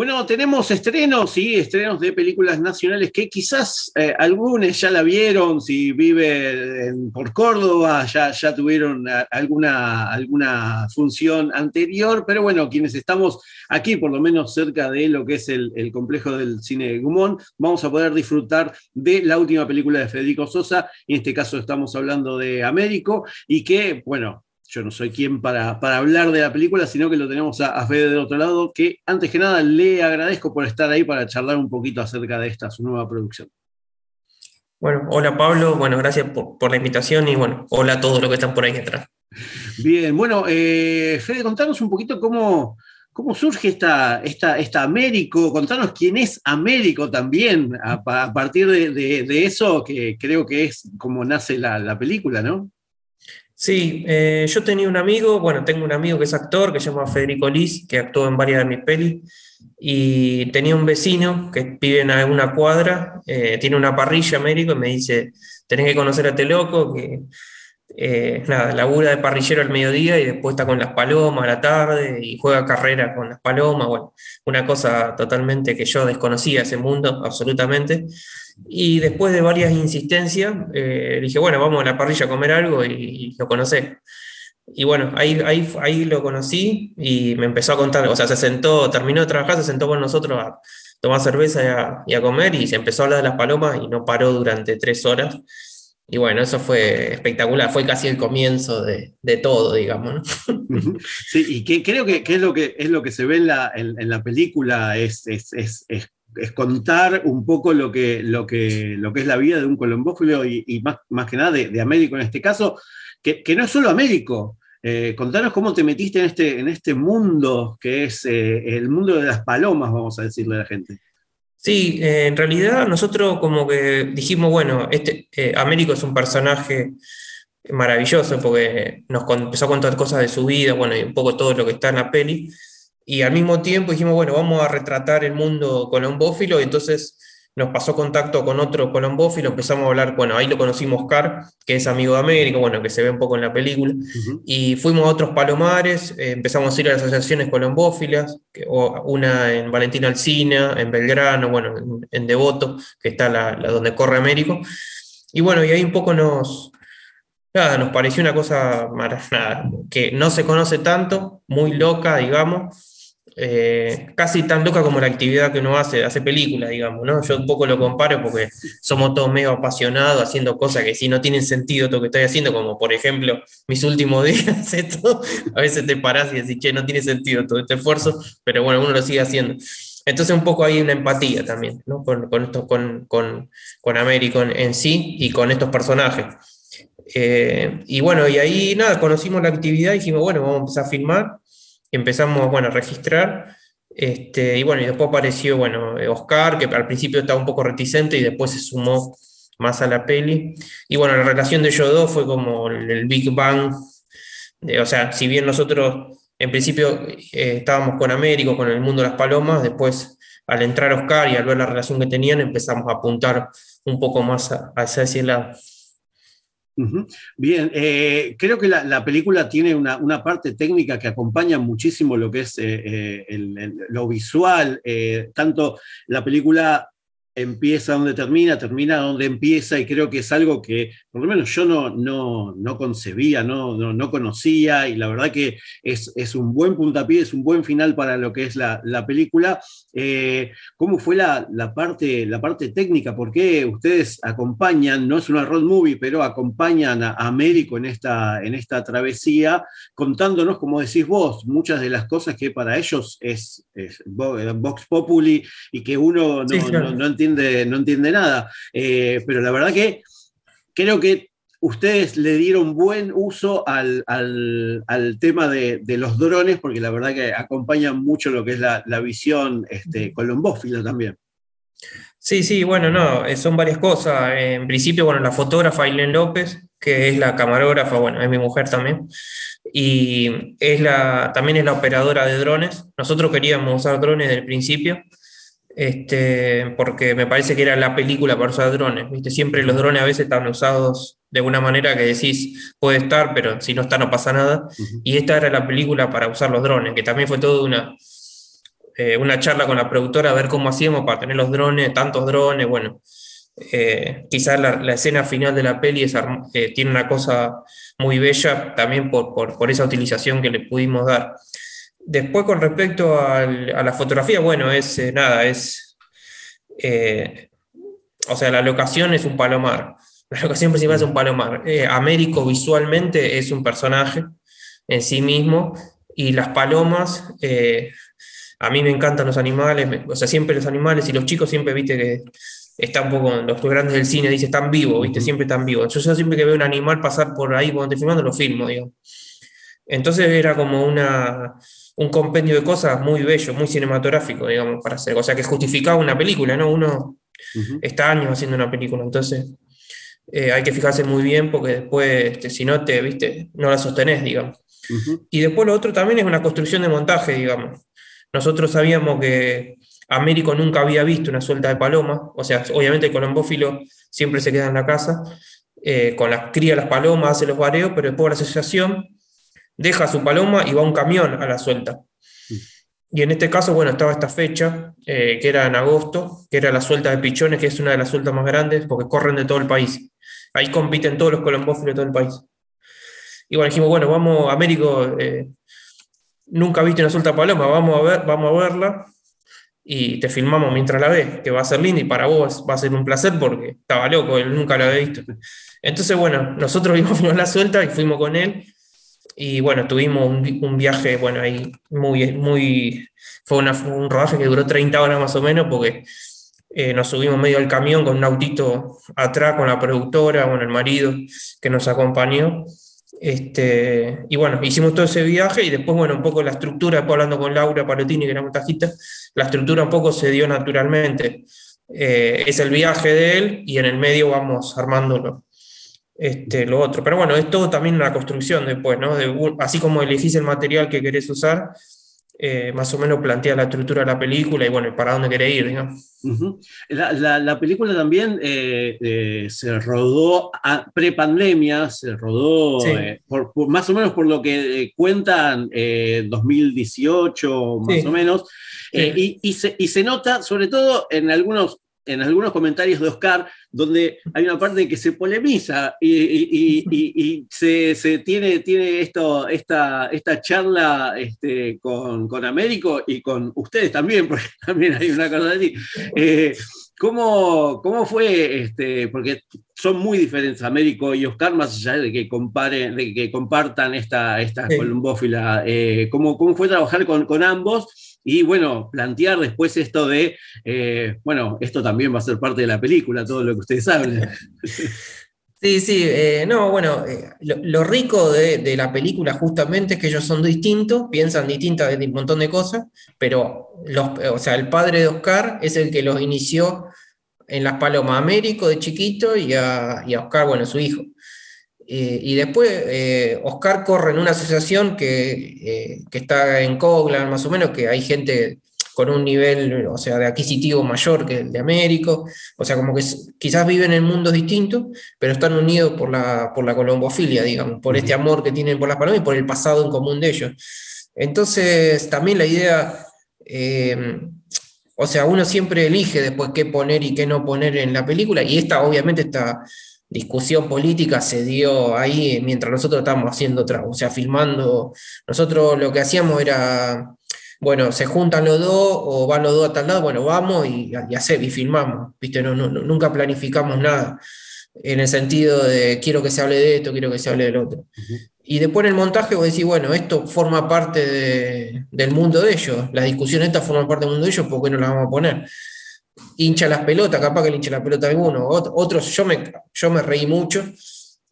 Bueno, tenemos estrenos, sí, estrenos de películas nacionales que quizás eh, algunos ya la vieron, si vive por Córdoba, ya, ya tuvieron eh, alguna, alguna función anterior, pero bueno, quienes estamos aquí, por lo menos cerca de lo que es el, el complejo del cine Gumón, vamos a poder disfrutar de la última película de Federico Sosa, en este caso estamos hablando de Américo, y que, bueno, yo no soy quien para, hablar de la película, sino que lo tenemos a, Fede del otro lado, que antes que nada le agradezco por estar ahí para charlar un poquito acerca de esta, su nueva producción. Bueno, hola Pablo, bueno, gracias por, la invitación y bueno, hola a todos los que están por ahí detrás. Bien, bueno, eh, Fede, contanos un poquito cómo, cómo surge esta, esta, esta Américo, contanos quién es Américo también, a, partir de, eso, que creo que es como nace la, la película, ¿no? Sí, eh, yo tenía un amigo, bueno, tengo un amigo que es actor, que se llama Federico Liz, que actuó en varias de mis pelis, y tenía un vecino que vive en una cuadra, eh, tiene una parrilla médico y me dice, tenés que conocer a este loco, que eh, nada, labura de parrillero al mediodía y después está con las palomas a la tarde y juega carrera con las palomas, una cosa totalmente que yo desconocía ese mundo, absolutamente. Y después de varias insistencias, eh, dije, bueno, vamos a la parrilla a comer algo y, lo conocí. Y bueno, ahí, ahí, ahí lo conocí y me empezó a contar, o sea, se sentó, terminó de trabajar, se sentó con nosotros a tomar cerveza y a, y a comer y se empezó a hablar de las palomas y no paró durante tres horas. Y bueno, eso fue espectacular, fue casi el comienzo de, de todo, digamos. Sí, y creo que, es, lo que es lo que se ve en la, en, la película, es, es, es, es, contar un poco lo que, lo, que, lo que es la vida de un colombófilo y, y más, más, que nada de, de, Américo en este caso, que, que no es solo Américo. Eh, contanos cómo te metiste en este, en este mundo que es eh, el mundo de las palomas, vamos a decirle a la gente. Sí, eh, en realidad nosotros como que dijimos, bueno, este, eh, Américo es un personaje maravilloso porque nos empezó a contar cosas de su vida, bueno, y un poco todo lo que está en la peli, y al mismo tiempo dijimos, bueno, vamos a retratar el mundo colombófilo, y entonces nos pasó contacto con otro colombófilo, empezamos a hablar, bueno, ahí lo conocimos Oscar, que es amigo de América, bueno, que se ve un poco en la película, y fuimos a otros palomares, eh, empezamos a ir a las asociaciones colombófilas, que, una en Valentina Alcina, en Belgrano, bueno, en, Devoto, que está la, donde corre Américo, y bueno, y ahí un poco nos, nada, nos pareció una cosa que no se conoce tanto, muy loca, digamos, eh, casi tan loca como la actividad que uno hace, hace película, digamos, ¿no? Yo un poco lo comparo porque somos todos medio apasionados haciendo cosas que si no tienen sentido todo lo que estoy haciendo, como por ejemplo mis últimos días, esto, a veces te parás y decís, che, no tiene sentido todo este esfuerzo, pero bueno, uno lo sigue haciendo. Entonces un poco hay una empatía también, ¿no? Con, con, esto, con, con, con Américo en, sí y con estos personajes. Eh, y bueno, y ahí nada, conocimos la actividad y dijimos, bueno, vamos a empezar a filmar empezamos, bueno, a registrar. Este, y bueno, y después apareció, bueno, Oscar, que al principio estaba un poco reticente y después se sumó más a la peli. Y bueno, la relación de ellos dos fue como el, Big Bang. o sea, si bien nosotros en principio eh, estábamos con Américo, con el mundo de las palomas, después al entrar Oscar y al ver la relación que tenían, empezamos a apuntar un poco más hacia ese lado. Bien, eh, creo que la, película tiene una, parte técnica que acompaña muchísimo lo que es eh, eh, lo visual, tanto la película empieza donde termina, termina donde empieza, y creo que es algo que por lo menos yo no, no, no concebía, no, no, conocía, y la verdad que es, es, un buen puntapié, es un buen final para lo que es la, película. Eh, ¿Cómo fue la, parte, la parte técnica? ¿Por qué ustedes acompañan, no es una road movie, pero acompañan a Américo en esta, en esta travesía, contándonos, como decís vos, muchas de las cosas que para ellos es, Vox Populi y que uno no, entiende, no entiende nada. Eh, pero la verdad que creo que ustedes le dieron buen uso al, tema de, los drones, porque la verdad que acompañan mucho lo que es la, visión este, colombófila también. Sí, sí, bueno, no, eh, son varias cosas. En principio, bueno, la fotógrafa Aileen López, que es la camarógrafa, bueno, es mi mujer también, y es la, también es la operadora de drones. Nosotros queríamos usar drones desde el principio, este, porque me parece que era la película para usar drones. ¿viste? Siempre los drones a veces están usados de una manera que decís, puede estar, pero si no está no pasa nada. Y esta era la película para usar los drones, que también fue toda una, eh, una charla con la productora a ver cómo hacíamos para tener los drones, tantos drones, bueno. Eh, quizás la, escena final de la peli eh, tiene una cosa muy bella también por, por, esa utilización que le pudimos dar. Después, con respecto a la fotografía, bueno, es nada, es. o sea, la locación es un palomar. La locación principal es un palomar. Américo visualmente es un personaje en sí mismo y las palomas a mí me encantan los animales, o sea, siempre los animales y los chicos siempre, viste, que están un poco, los grandes del cine dicen, están vivos, viste, siempre están vivos. Yo, siempre que veo un animal pasar por ahí cuando estoy filmando, lo filmo, digo. Entonces era como una, un compendio de cosas muy bello, muy cinematográfico, digamos, para hacer. O sea, que justificaba una película, ¿no? Uno está años haciendo una película, entonces eh, hay que fijarse muy bien porque después, este, si no te, viste, no la sostenés, digamos. Y después lo otro también es una construcción de montaje, digamos. Nosotros sabíamos que Américo nunca había visto una suelta de paloma, o sea, obviamente el colombófilo siempre se queda en la casa, eh, con las cría las palomas, hace los vareos, pero después de la asociación deja su paloma y va un camión a la suelta. Y en este caso, bueno, estaba esta fecha, eh, que era en agosto, que era la suelta de pichones, que es una de las sueltas más grandes porque corren de todo el país. Ahí compiten todos los colombófilos de todo el país. Y bueno, dijimos, bueno, vamos, Américo, eh, nunca viste una suelta paloma, vamos a, ver, vamos a verla y te filmamos mientras la ves, que va a ser linda y para vos va a ser un placer porque estaba loco, él nunca la había visto. Entonces, bueno, nosotros vimos la suelta y fuimos con él y bueno, tuvimos un, viaje, bueno, ahí muy, muy, fue un rodaje que duró 30 horas más o menos porque eh, nos subimos medio al camión con un autito atrás con la productora, bueno, el marido que nos acompañó este, y bueno, hicimos todo ese viaje y después, bueno, un poco la estructura, después hablando con Laura Palotini, que era montajista, la estructura un poco se dio naturalmente. Eh, es el viaje de él y en el medio vamos armándolo. Este, lo otro. Pero bueno, es todo también una construcción después, ¿no? así como elegís el material que querés usar, eh, más o menos plantea la estructura de la película y bueno, para dónde quiere ir. la, película también eh, eh, se rodó pre-pandemia, se rodó por, más o menos por lo que cuentan 2018, más o menos, y, se, y se nota sobre todo en algunos en algunos comentarios de Oscar, donde hay una parte que se polemiza y, se, tiene, tiene esto, esta, esta charla este, con, Américo y con ustedes también, porque también hay una cosa así. Eh, ¿cómo, ¿cómo, fue? Este, porque son muy diferentes Américo y Oscar, más allá de que, comparen, de que compartan esta, esta columbófila. Eh, ¿cómo, ¿cómo, fue trabajar con, con ambos? Y bueno, plantear después esto de, eh, bueno, esto también va a ser parte de la película, todo lo que ustedes saben. Sí, sí, eh, no, bueno, eh, lo, rico de, la película justamente es que ellos son distintos, piensan distintas de un montón de cosas, pero los, o sea, el padre de Oscar es el que los inició en Las Palomas, Américo de chiquito y a, y a Oscar, bueno, su hijo. Eh, y después eh, Oscar corre en una asociación que, eh, que, está en Coglan, más o menos, que hay gente con un nivel, o sea, de adquisitivo mayor que el de Américo, o sea, como que quizás viven en mundos distintos, pero están unidos por la, por la colombofilia, digamos, por este amor que tienen por las palomas y por el pasado en común de ellos. Entonces, también la idea, o sea, uno siempre elige después qué poner y qué no poner en la película, y esta obviamente está discusión política se dio ahí mientras nosotros estábamos haciendo otra, o sea, filmando. Nosotros lo que hacíamos era, bueno, se juntan los dos o van los dos a tal lado, bueno, vamos y, y, hacer, y filmamos, ¿viste? No, nunca planificamos nada en el sentido de quiero que se hable de esto, quiero que se hable del otro. Y después en el montaje vos decís, bueno, esto forma parte del mundo de ellos, la discusión esta forma parte del mundo de ellos, ¿por qué no la vamos a poner? Hincha las pelotas, capaz que le hincha la pelota a alguno. Otros, yo me, yo me reí mucho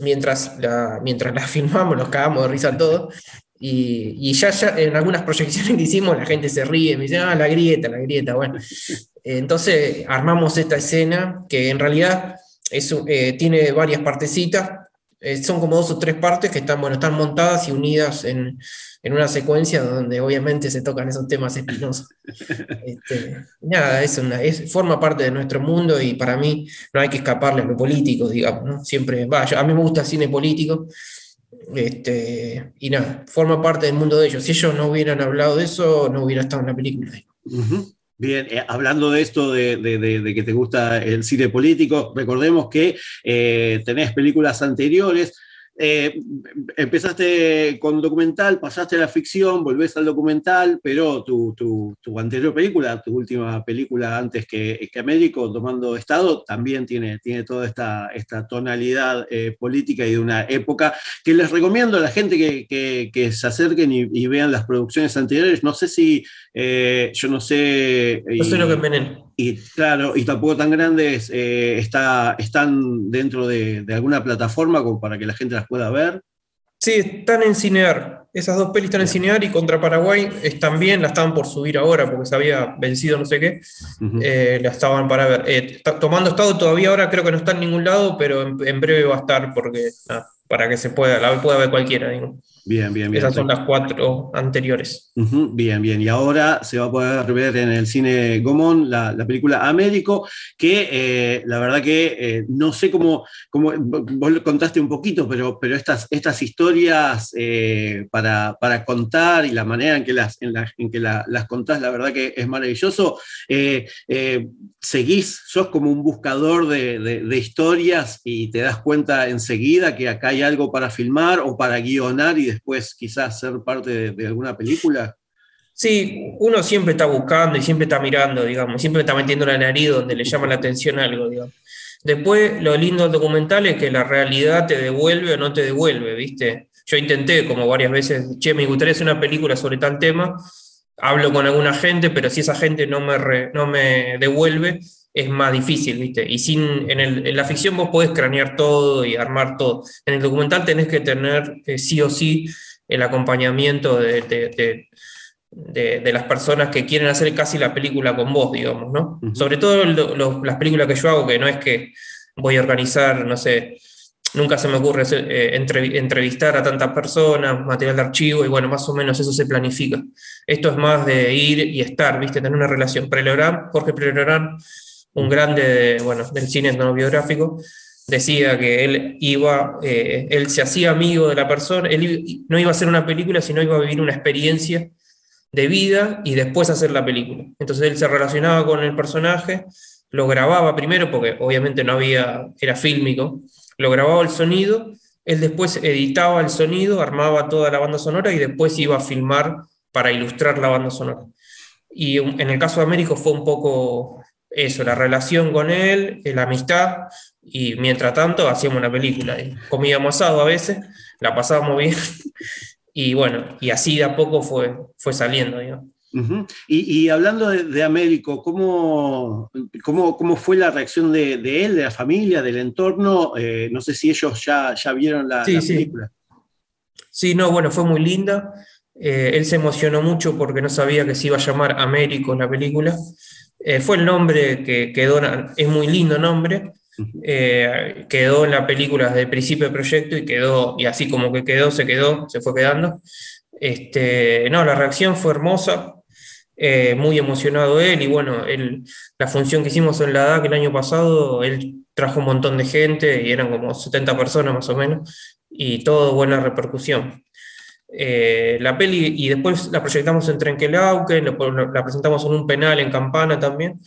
mientras la, mientras la filmamos, nos cagamos de risa todos. Y, y ya, ya en algunas proyecciones que hicimos, la gente se ríe, me dice, ah, la grieta, la grieta. Bueno, entonces armamos esta escena que en realidad es, eh, tiene varias partecitas. Eh, son como dos o tres partes que están, bueno, están montadas y unidas en, en una secuencia donde obviamente se tocan esos temas espinosos. Este, nada, es una, es, forma parte de nuestro mundo y para mí no hay que escaparle a lo político, digamos, ¿no? Siempre, va, a mí me gusta el cine político, este, y nada, forma parte del mundo de ellos. Si ellos no hubieran hablado de eso, no hubiera estado en la película. Bien, eh, hablando de esto de, de, que te gusta el cine político, recordemos que eh, tenés películas anteriores eh, empezaste con documental, pasaste a la ficción, volvés al documental, pero tu, anterior película, tu última película antes que, que Américo, Tomando Estado, también tiene, tiene toda esta, esta tonalidad eh, política y de una época que les recomiendo a la gente que, se acerquen y, vean las producciones anteriores. No sé si, eh, yo no sé... No sé lo que venen y claro, y tampoco tan grandes, eh, está, están dentro de, alguna plataforma como para que la gente las pueda ver. Sí, están en Cinear. Esas dos pelis están en Cinear y contra Paraguay están bien, la estaban por subir ahora porque se había vencido no sé qué. Eh, la estaban para ver. Eh, tomando estado todavía ahora creo que no está en ningún lado, pero en, breve va a estar porque para que se pueda, la pueda ver cualquiera. Bien, bien, bien. Esas son las cuatro anteriores. bien, bien. Y ahora se va a poder ver en el cine Gomón la, película Américo, que eh, la verdad que eh, no sé cómo, cómo, vos lo contaste un poquito, pero, pero estas, estas historias eh, para, contar y la manera en que las, en, que las contás, la verdad que es maravilloso. seguís, sos como un buscador de, de historias y te das cuenta enseguida que acá hay algo para filmar o para guionar y después quizás ser parte de, alguna película? Sí, uno siempre está buscando y siempre está mirando, digamos, siempre está metiendo la nariz donde le llama la atención algo, digamos. Después, lo lindo del documental es que la realidad te devuelve o no te devuelve, ¿viste? Yo intenté como varias veces, che, me gustaría hacer una película sobre tal tema, hablo con alguna gente, pero si esa gente no me, no me devuelve, es más difícil, ¿viste? Y sin, en, la ficción vos podés cranear todo y armar todo. En el documental tenés que tener eh, sí o sí el acompañamiento de, de, las personas que quieren hacer casi la película con vos, digamos, ¿no? Sobre todo las películas que yo hago, que no es que voy a organizar, no sé, nunca se me ocurre eh, entrevistar a tantas personas, material de archivo, y bueno, más o menos eso se planifica. Esto es más de ir y estar, ¿viste? Tener una relación. Prelorán, Jorge Prelorán, un grande bueno, del cine etnobiográfico, decía que él iba, eh, él se hacía amigo de la persona, él no iba a hacer una película, sino iba a vivir una experiencia de vida y después hacer la película. Entonces él se relacionaba con el personaje, lo grababa primero, porque obviamente no había, era fílmico, lo grababa el sonido, él después editaba el sonido, armaba toda la banda sonora y después iba a filmar para ilustrar la banda sonora. Y en el caso de Américo fue un poco eso, la relación con él, la amistad, y mientras tanto hacíamos una película. Comíamos asado a veces, la pasábamos bien, y bueno, y así de a poco fue, fue saliendo. y, hablando de, Américo, ¿cómo, cómo, cómo fue la reacción de, él, de la familia, del entorno? Eh, no sé si ellos ya, ya vieron la, película. Sí. no, bueno, fue muy linda. Eh, él se emocionó mucho porque no sabía que se iba a llamar Américo la película. Eh, fue el nombre que quedó, es muy lindo nombre, eh, quedó en la película desde el principio del proyecto y quedó, y así como que quedó, se quedó, se fue quedando. Este, no, la reacción fue hermosa, eh, muy emocionado él, y bueno, él, la función que hicimos en la DAC el año pasado, él trajo un montón de gente, y eran como 70 personas más o menos, y todo buena repercusión. Eh, la peli y después la proyectamos en Trenquelauque, la presentamos en un penal en Campana también,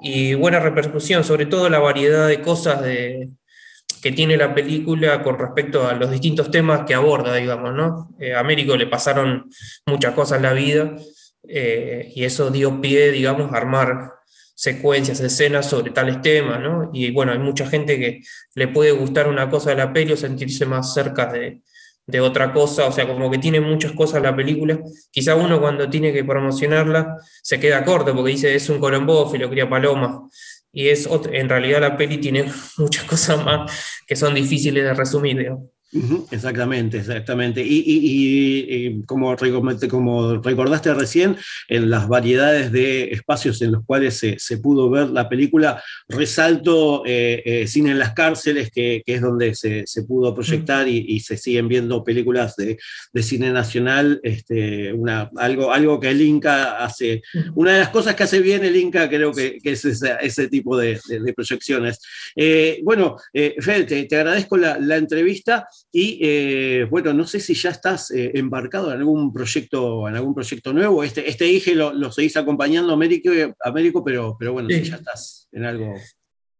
y buena repercusión, sobre todo la variedad de cosas de, que tiene la película con respecto a los distintos temas que aborda, digamos, ¿no? Eh, a Américo le pasaron muchas cosas en la vida eh, y eso dio pie, digamos, a armar secuencias, escenas sobre tales temas, ¿no? Y bueno, hay mucha gente que le puede gustar una cosa de la peli o sentirse más cerca de, de otra cosa, o sea, como que tiene muchas cosas la película. Quizá uno cuando tiene que promocionarla se queda corto porque dice es un y lo cría Paloma. y es en realidad la peli tiene muchas cosas más que son difíciles de resumir. Exactamente, exactamente. Y, como, como, recordaste recién, en las variedades de espacios en los cuales se, pudo ver la película, resalto eh, eh, Cine en las cárceles, que, es donde se, pudo proyectar y, se siguen viendo películas de, cine nacional. Este, una, algo, algo que el Inca hace, una de las cosas que hace bien el Inca creo que, es ese, tipo de, proyecciones. Eh, bueno, Fede, te, agradezco la, la entrevista. Y eh, bueno, no sé si ya estás eh, embarcado en algún proyecto, en algún proyecto nuevo. Este, este dije lo, seguís acompañando a Américo, pero, pero bueno, si ya estás en algo.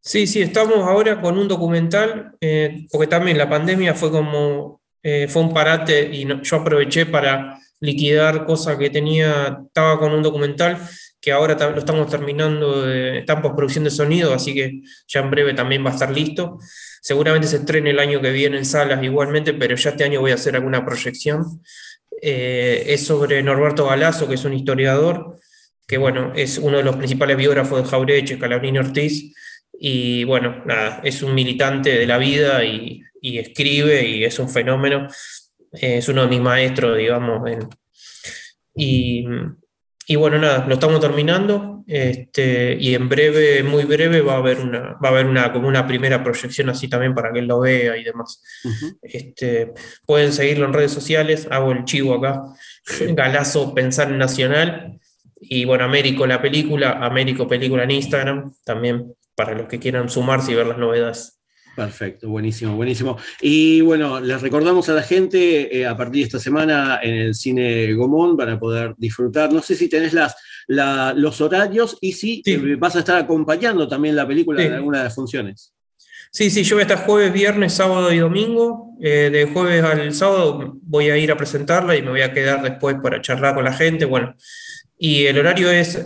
Sí, sí, estamos ahora con un documental, eh, porque también la pandemia fue como, fue un parate y yo aproveché para liquidar cosas que tenía, estaba con un documental que ahora lo estamos terminando, de, está en postproducción de sonido, así que ya en breve también va a estar listo. Seguramente se estrene el año que viene en salas igualmente, pero ya este año voy a hacer alguna proyección. Eh, es sobre Norberto Galazo, que es un historiador, que bueno, es uno de los principales biógrafos de Jaureche, Calabrini Ortiz, y bueno, nada, es un militante de la vida y, escribe y es un fenómeno. Eh, es uno de mis maestros, digamos. y, y bueno, nada, lo estamos terminando este, y en breve, muy breve, va a haber una, va a haber una, como una primera proyección así también para que él lo vea y demás. este, pueden seguirlo en redes sociales, hago el chivo acá, Galazo Pensar en Nacional y bueno, Américo la película, Américo Película en Instagram, también para los que quieran sumarse y ver las novedades. Perfecto, buenísimo, buenísimo. Y bueno, les recordamos a la gente eh, a partir de esta semana en el cine Gomón para poder disfrutar. No sé si tenés las, los horarios y si eh, vas a estar acompañando también la película en alguna de las funciones. Sí, sí, yo voy a estar jueves, viernes, sábado y domingo. Eh, de jueves al sábado voy a ir a presentarla y me voy a quedar después para charlar con la gente. Bueno, y el horario es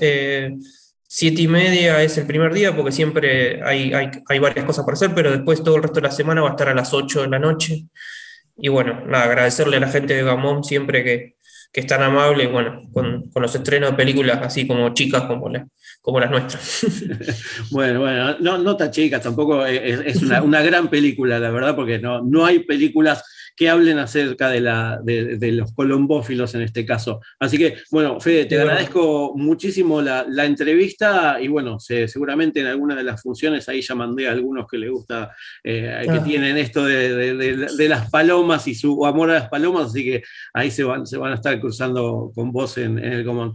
Siete y media es el primer día porque siempre hay, hay, varias cosas por hacer, pero después todo el resto de la semana va a estar a las 8 de la noche. Y bueno, nada, agradecerle a la gente de Gamón siempre que, que es tan amable bueno, con, con, los estrenos de películas así como chicas como, como las nuestras. bueno, bueno, no, no tan chicas, tampoco es, es una, una, gran película, la verdad, porque no, no hay películas que hablen acerca de, la, de, los colombófilos en este caso. Así que, bueno, Fede, te agradezco muchísimo la, entrevista y bueno, seguramente en alguna de las funciones ahí ya mandé a algunos que les gusta, eh, que ah. tienen esto de, las palomas y su amor a las palomas, así que ahí se van, se van a estar cruzando con vos en, en el común.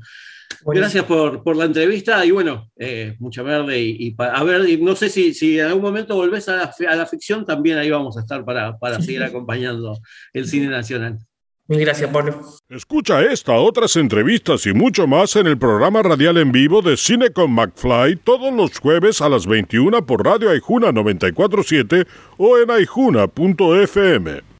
Gracias por, la entrevista y bueno, eh, mucha verde y, a ver, no sé si, si, en algún momento volvés a la, ficción, también ahí vamos a estar para, para seguir acompañando el cine nacional. Mil gracias, Pablo. Escucha esta, otras entrevistas y mucho más en el programa radial en vivo de Cine con McFly todos los jueves a las 21 por Radio Aijuna 947 o en aijuna.fm.